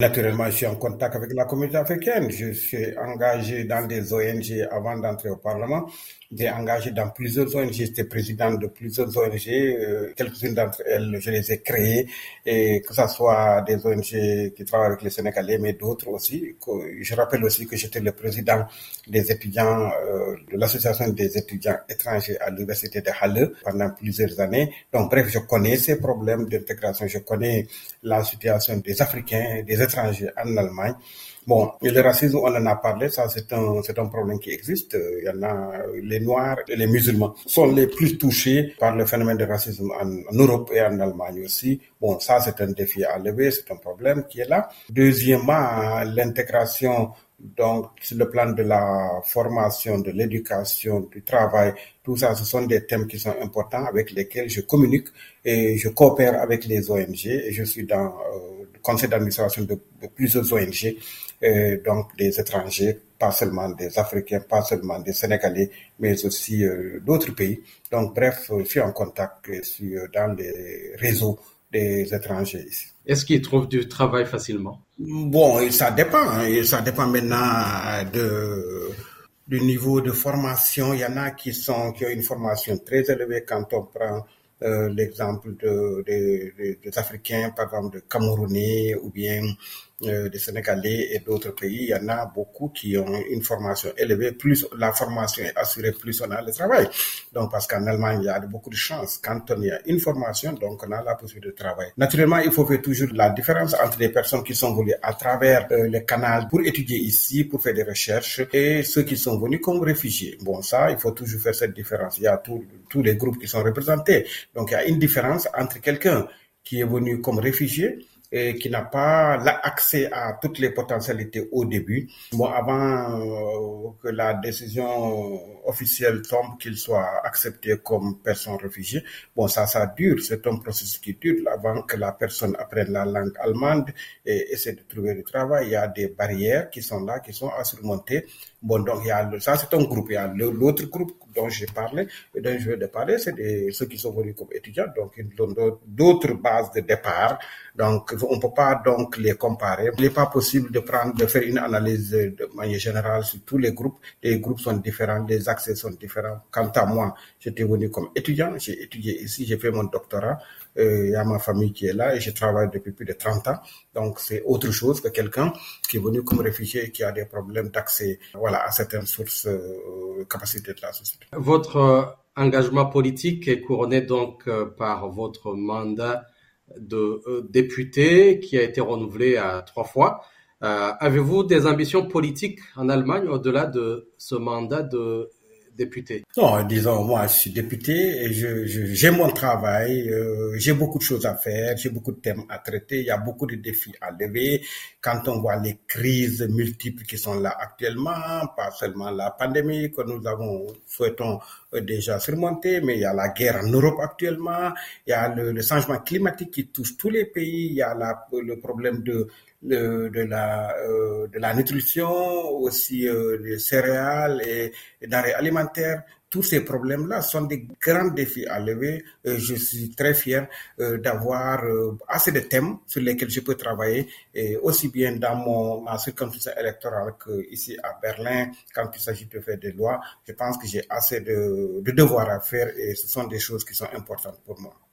Naturellement, je suis en contact avec la communauté africaine. Je suis engagé dans des ONG avant d'entrer au Parlement. J'ai engagé dans plusieurs ONG. J'étais président de plusieurs ONG. Euh, quelques-unes d'entre elles, je les ai créées. Et que ce soit des ONG qui travaillent avec les Sénégalais, mais d'autres aussi. Je rappelle aussi que j'étais le président des étudiants, euh, de l'association des étudiants étrangers à l'université de Halle pendant plusieurs années. Donc, bref, je connais ces problèmes d'intégration. Je connais la situation des Africains, des étrangers en Allemagne. Bon, le racisme, on en a parlé, ça c'est un, c'est un problème qui existe. Il y en a, les Noirs et les musulmans sont les plus touchés par le phénomène de racisme en, Europe et en Allemagne aussi. Bon, ça c'est un défi à lever, c'est un problème qui est là. Deuxièmement, l'intégration donc, sur le plan de la formation, de l'éducation, du travail, tout ça, ce sont des thèmes qui sont importants avec lesquels je communique et je coopère avec les ONG et je suis dans euh, conseil d'administration de, plusieurs ONG, euh, donc des étrangers, pas seulement des Africains, pas seulement des Sénégalais, mais aussi euh, d'autres pays. Donc, bref, je suis en contact sur, dans les réseaux des étrangers ici. Est-ce qu'ils trouvent du travail facilement? Bon, ça dépend. Et ça dépend maintenant de du niveau de formation. Il y en a qui sont qui ont une formation très élevée quand on prend euh, l'exemple de, de, des Africains, par exemple de Camerounais ou bien euh, des Sénégalais et d'autres pays, il y en a beaucoup qui ont une formation élevée. Plus la formation est assurée, plus on a le travail. Donc, parce qu'en Allemagne, il y a beaucoup de chances. Quand on a une formation, donc on a la possibilité de travailler. Naturellement, il faut faire toujours la différence entre les personnes qui sont venues à travers euh, le canal pour étudier ici, pour faire des recherches, et ceux qui sont venus comme réfugiés. Bon, ça, il faut toujours faire cette différence. Il y a tous les groupes qui sont représentés. Donc, il y a une différence entre quelqu'un qui est venu comme réfugié et qui n'a pas l'accès à toutes les potentialités au début. Bon, avant euh, que la décision officielle tombe, qu'il soit accepté comme personne réfugiée, bon, ça, ça dure. C'est un processus qui dure avant que la personne apprenne la langue allemande et essaie de trouver du travail. Il y a des barrières qui sont là, qui sont à surmonter. Bon, donc, il y a ça, c'est un groupe. Il y a l'autre groupe dont j'ai parlé, et dont je vais parler, c'est ceux qui sont venus comme étudiants, donc ils ont d'autres bases de départ. Donc, on ne peut pas donc les comparer. Il n'est pas possible de prendre, de faire une analyse de manière générale sur tous les groupes. Les groupes sont différents, les accès sont différents. Quant à moi, j'étais venu comme étudiant, j'ai étudié ici, j'ai fait mon doctorat. Euh, il y a ma famille qui est là et je travaille depuis plus de 30 ans. Donc, c'est autre chose que quelqu'un qui est venu comme réfugié et qui a des problèmes d'accès voilà, à certaines sources euh, capacités de la société. Votre euh, engagement politique est couronné donc par votre mandat de député qui a été renouvelé à trois fois. Avez-vous des ambitions politiques en Allemagne au-delà de ce mandat de Non, disons, moi, je suis député et j'ai mon travail, euh, j'ai beaucoup de choses à faire, j'ai beaucoup de thèmes à traiter, il y a beaucoup de défis à lever. Quand on voit les crises multiples qui sont là actuellement, pas seulement la pandémie que nous avons, souhaitons euh, déjà surmonter, mais il y a la guerre en Europe actuellement, il y a le, changement climatique qui touche tous les pays, il y a le problème de de, de la euh, de la nutrition, aussi euh, des céréales et, et denrées alimentaires. Tous ces problèmes-là sont des grands défis à lever. Euh, je suis très fier d'avoir assez de thèmes sur lesquels je peux travailler, et aussi bien dans mon ma circonscription électorale que ici à Berlin, quand il s'agit de faire des lois. Je pense que j'ai assez de, de devoirs à faire et ce sont des choses qui sont importantes pour moi.